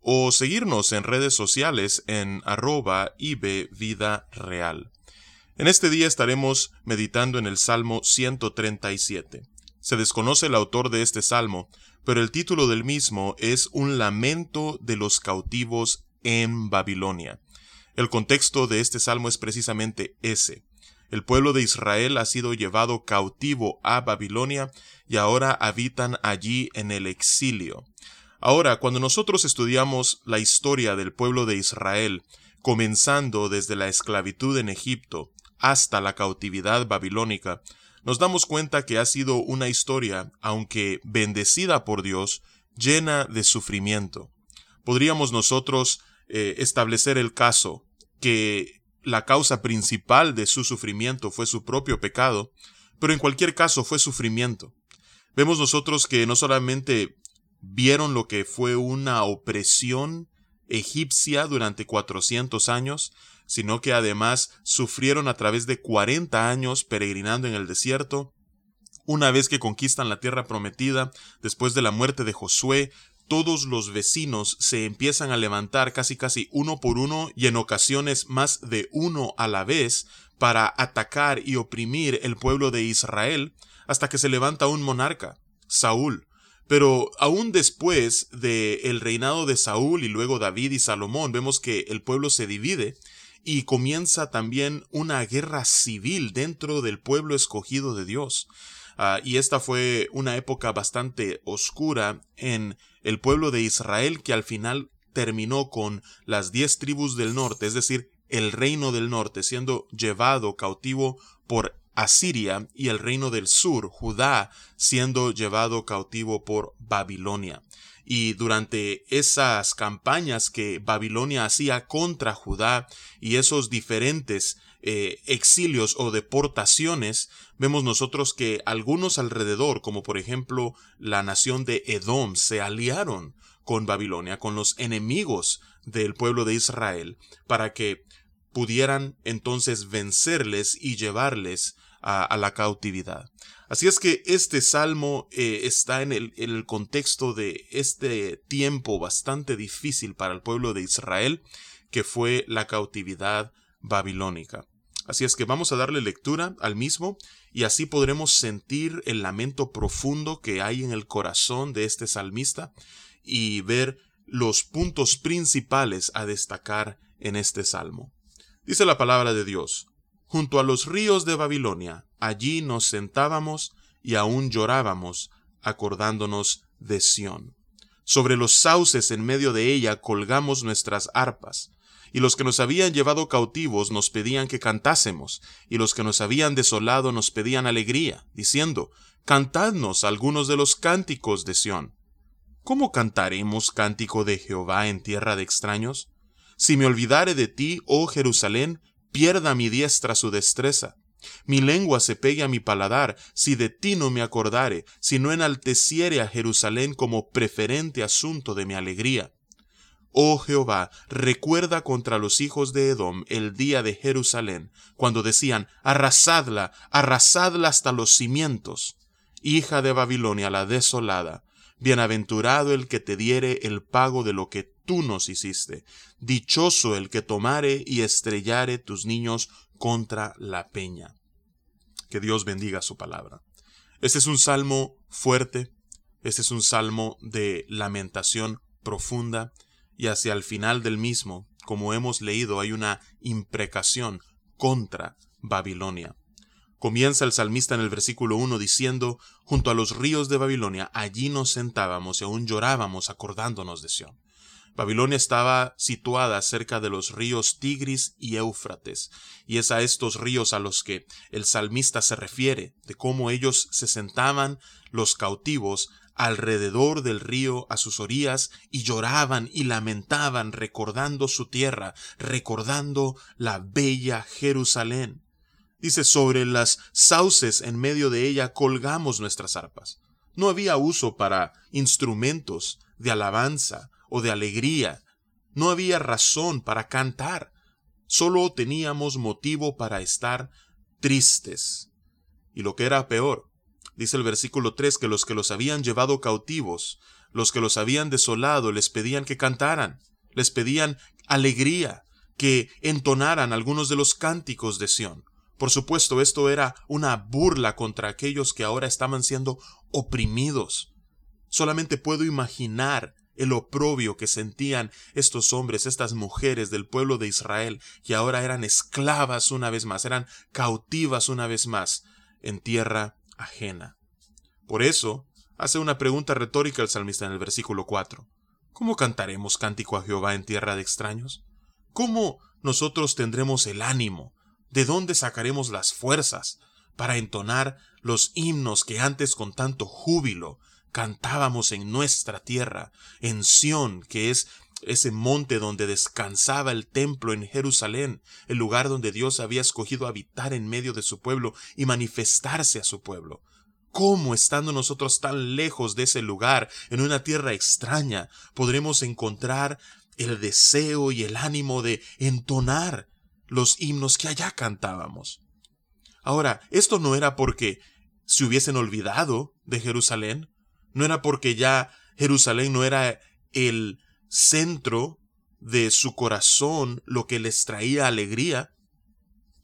o seguirnos en redes sociales en arroba Vida Real. En este día estaremos meditando en el Salmo 137. Se desconoce el autor de este salmo, pero el título del mismo es Un lamento de los cautivos en Babilonia. El contexto de este salmo es precisamente ese. El pueblo de Israel ha sido llevado cautivo a Babilonia y ahora habitan allí en el exilio. Ahora, cuando nosotros estudiamos la historia del pueblo de Israel, comenzando desde la esclavitud en Egipto hasta la cautividad babilónica, nos damos cuenta que ha sido una historia, aunque bendecida por Dios, llena de sufrimiento. Podríamos nosotros eh, establecer el caso que la causa principal de su sufrimiento fue su propio pecado, pero en cualquier caso fue sufrimiento. Vemos nosotros que no solamente vieron lo que fue una opresión egipcia durante 400 años, sino que además sufrieron a través de 40 años peregrinando en el desierto. Una vez que conquistan la tierra prometida, después de la muerte de Josué, todos los vecinos se empiezan a levantar casi casi uno por uno y en ocasiones más de uno a la vez para atacar y oprimir el pueblo de Israel hasta que se levanta un monarca, Saúl, pero aún después del el reinado de Saúl y luego David y Salomón, vemos que el pueblo se divide y comienza también una guerra civil dentro del pueblo escogido de Dios. Ah, y esta fue una época bastante oscura en el pueblo de Israel que al final terminó con las diez tribus del norte, es decir, el reino del norte, siendo llevado cautivo por Asiria y el reino del sur, Judá, siendo llevado cautivo por Babilonia. Y durante esas campañas que Babilonia hacía contra Judá y esos diferentes eh, exilios o deportaciones, vemos nosotros que algunos alrededor, como por ejemplo la nación de Edom, se aliaron con Babilonia, con los enemigos del pueblo de Israel, para que pudieran entonces vencerles y llevarles a, la cautividad. Así es que este salmo eh, está en el, en el contexto de este tiempo bastante difícil para el pueblo de Israel, que fue la cautividad babilónica. Así es que vamos a darle lectura al mismo y así podremos sentir el lamento profundo que hay en el corazón de este salmista y ver los puntos principales a destacar en este salmo. Dice la palabra de Dios, Junto a los ríos de Babilonia, allí nos sentábamos y aún llorábamos, acordándonos de Sión. Sobre los sauces en medio de ella colgamos nuestras arpas, y los que nos habían llevado cautivos nos pedían que cantásemos, y los que nos habían desolado nos pedían alegría, diciendo, Cantadnos algunos de los cánticos de Sión. ¿Cómo cantaremos cántico de Jehová en tierra de extraños? Si me olvidare de ti, oh Jerusalén, pierda mi diestra su destreza. Mi lengua se pegue a mi paladar, si de ti no me acordare, si no enalteciere a Jerusalén como preferente asunto de mi alegría. Oh Jehová, recuerda contra los hijos de Edom el día de Jerusalén, cuando decían, arrasadla, arrasadla hasta los cimientos. Hija de Babilonia la desolada, bienaventurado el que te diere el pago de lo que tú nos hiciste. Dichoso el que tomare y estrellare tus niños contra la peña. Que Dios bendiga su palabra. Este es un salmo fuerte, este es un salmo de lamentación profunda, y hacia el final del mismo, como hemos leído, hay una imprecación contra Babilonia. Comienza el salmista en el versículo 1 diciendo, Junto a los ríos de Babilonia, allí nos sentábamos y aún llorábamos acordándonos de Sión. Babilonia estaba situada cerca de los ríos Tigris y Éufrates, y es a estos ríos a los que el salmista se refiere, de cómo ellos se sentaban los cautivos alrededor del río a sus orillas y lloraban y lamentaban recordando su tierra, recordando la bella Jerusalén. Dice, sobre las sauces en medio de ella colgamos nuestras arpas. No había uso para instrumentos de alabanza o de alegría. No había razón para cantar. Solo teníamos motivo para estar tristes. Y lo que era peor, Dice el versículo 3 que los que los habían llevado cautivos, los que los habían desolado, les pedían que cantaran, les pedían alegría, que entonaran algunos de los cánticos de Sión. Por supuesto, esto era una burla contra aquellos que ahora estaban siendo oprimidos. Solamente puedo imaginar el oprobio que sentían estos hombres, estas mujeres del pueblo de Israel, que ahora eran esclavas una vez más, eran cautivas una vez más en tierra ajena. Por eso, hace una pregunta retórica el salmista en el versículo 4. ¿Cómo cantaremos cántico a Jehová en tierra de extraños? ¿Cómo nosotros tendremos el ánimo? ¿De dónde sacaremos las fuerzas para entonar los himnos que antes con tanto júbilo cantábamos en nuestra tierra, en Sión, que es ese monte donde descansaba el templo en Jerusalén, el lugar donde Dios había escogido habitar en medio de su pueblo y manifestarse a su pueblo. ¿Cómo, estando nosotros tan lejos de ese lugar, en una tierra extraña, podremos encontrar el deseo y el ánimo de entonar los himnos que allá cantábamos? Ahora, esto no era porque se hubiesen olvidado de Jerusalén, no era porque ya Jerusalén no era el centro de su corazón lo que les traía alegría.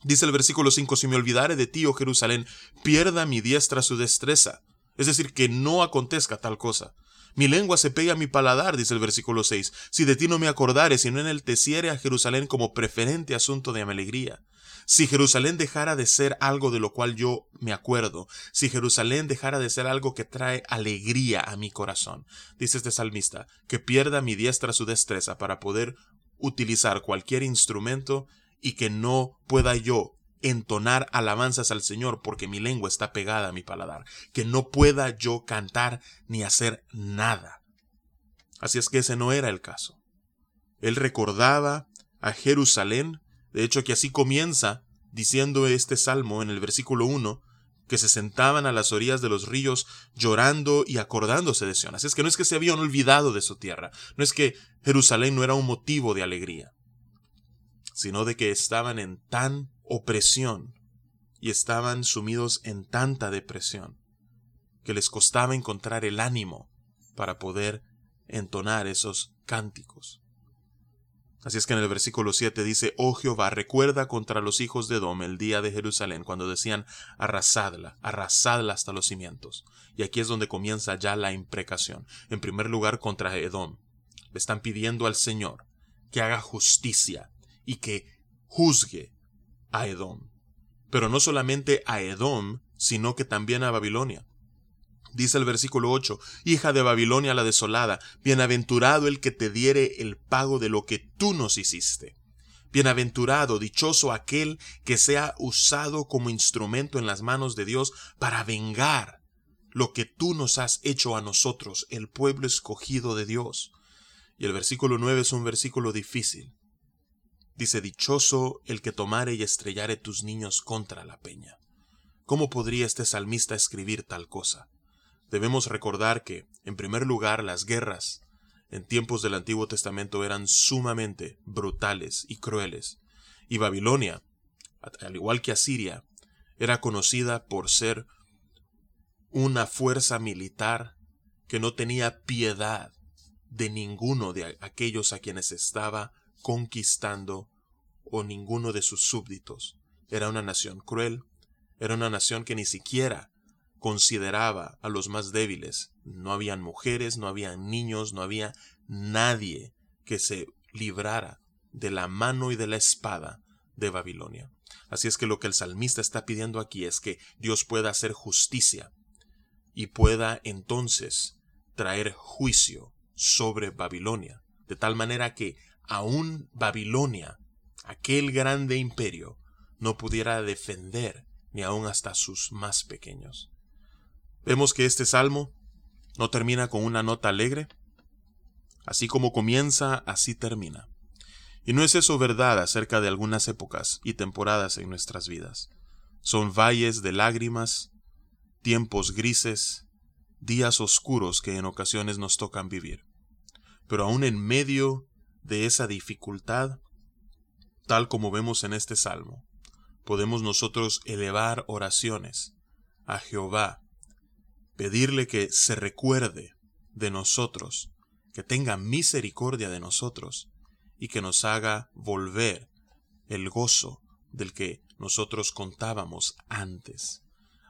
Dice el versículo 5, si me olvidare de ti, oh Jerusalén, pierda mi diestra su destreza. Es decir, que no acontezca tal cosa. Mi lengua se pega a mi paladar, dice el versículo 6, si de ti no me acordare, sino en el enalteciere a Jerusalén como preferente asunto de mi alegría. Si Jerusalén dejara de ser algo de lo cual yo me acuerdo, si Jerusalén dejara de ser algo que trae alegría a mi corazón, dice este salmista, que pierda mi diestra su destreza para poder utilizar cualquier instrumento y que no pueda yo entonar alabanzas al Señor porque mi lengua está pegada a mi paladar, que no pueda yo cantar ni hacer nada. Así es que ese no era el caso. Él recordaba a Jerusalén de hecho, que así comienza diciendo este salmo en el versículo 1, que se sentaban a las orillas de los ríos llorando y acordándose de Sion. Así es que no es que se habían olvidado de su tierra, no es que Jerusalén no era un motivo de alegría, sino de que estaban en tan opresión y estaban sumidos en tanta depresión que les costaba encontrar el ánimo para poder entonar esos cánticos. Así es que en el versículo 7 dice, Oh Jehová, recuerda contra los hijos de Edom el día de Jerusalén, cuando decían, arrasadla, arrasadla hasta los cimientos. Y aquí es donde comienza ya la imprecación. En primer lugar, contra Edom. Le están pidiendo al Señor que haga justicia y que juzgue a Edom. Pero no solamente a Edom, sino que también a Babilonia. Dice el versículo 8, Hija de Babilonia la desolada, bienaventurado el que te diere el pago de lo que tú nos hiciste. Bienaventurado, dichoso aquel que sea usado como instrumento en las manos de Dios para vengar lo que tú nos has hecho a nosotros, el pueblo escogido de Dios. Y el versículo 9 es un versículo difícil. Dice, Dichoso el que tomare y estrellare tus niños contra la peña. ¿Cómo podría este salmista escribir tal cosa? Debemos recordar que, en primer lugar, las guerras en tiempos del Antiguo Testamento eran sumamente brutales y crueles, y Babilonia, al igual que Asiria, era conocida por ser una fuerza militar que no tenía piedad de ninguno de aquellos a quienes estaba conquistando o ninguno de sus súbditos. Era una nación cruel, era una nación que ni siquiera consideraba a los más débiles. No habían mujeres, no habían niños, no había nadie que se librara de la mano y de la espada de Babilonia. Así es que lo que el salmista está pidiendo aquí es que Dios pueda hacer justicia y pueda entonces traer juicio sobre Babilonia, de tal manera que aún Babilonia, aquel grande imperio, no pudiera defender ni aun hasta sus más pequeños. Vemos que este salmo No termina con una nota alegre. Así como comienza, así termina. Y no es eso verdad acerca de algunas épocas y temporadas en nuestras vidas. Son valles de lágrimas, tiempos grises, días oscuros que en ocasiones nos tocan vivir. Pero aún en medio de esa dificultad, tal como vemos en este salmo, podemos nosotros elevar oraciones a Jehová, pedirle que se recuerde de nosotros, que tenga misericordia de nosotros y que nos haga volver el gozo del que nosotros contábamos antes.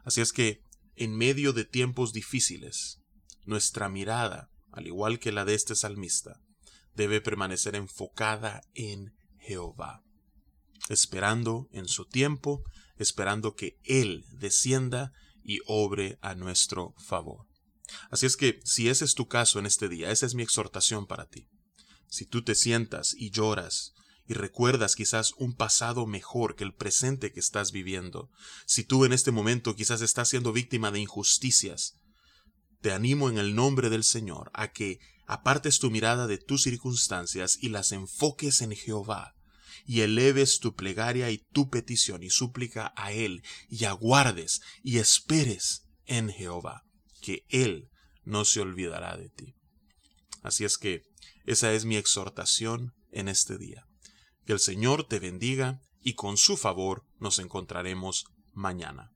Así es que, en medio de tiempos difíciles, nuestra mirada, al igual que la de este salmista, debe permanecer enfocada en Jehová, esperando en su tiempo, esperando que Él descienda y obre a nuestro favor. Así es que, si ese es tu caso en este día, esa es mi exhortación para ti. Si tú te sientas y lloras y recuerdas quizás un pasado mejor que el presente que estás viviendo, si tú en este momento quizás estás siendo víctima de injusticias, te animo en el nombre del Señor a que apartes tu mirada de tus circunstancias y las enfoques en Jehová, y eleves tu plegaria y tu petición y súplica a Él, y aguardes y esperes en Jehová, que Él no se olvidará de ti. Así es que esa es mi exhortación en este día. Que el Señor te bendiga y con su favor nos encontraremos mañana.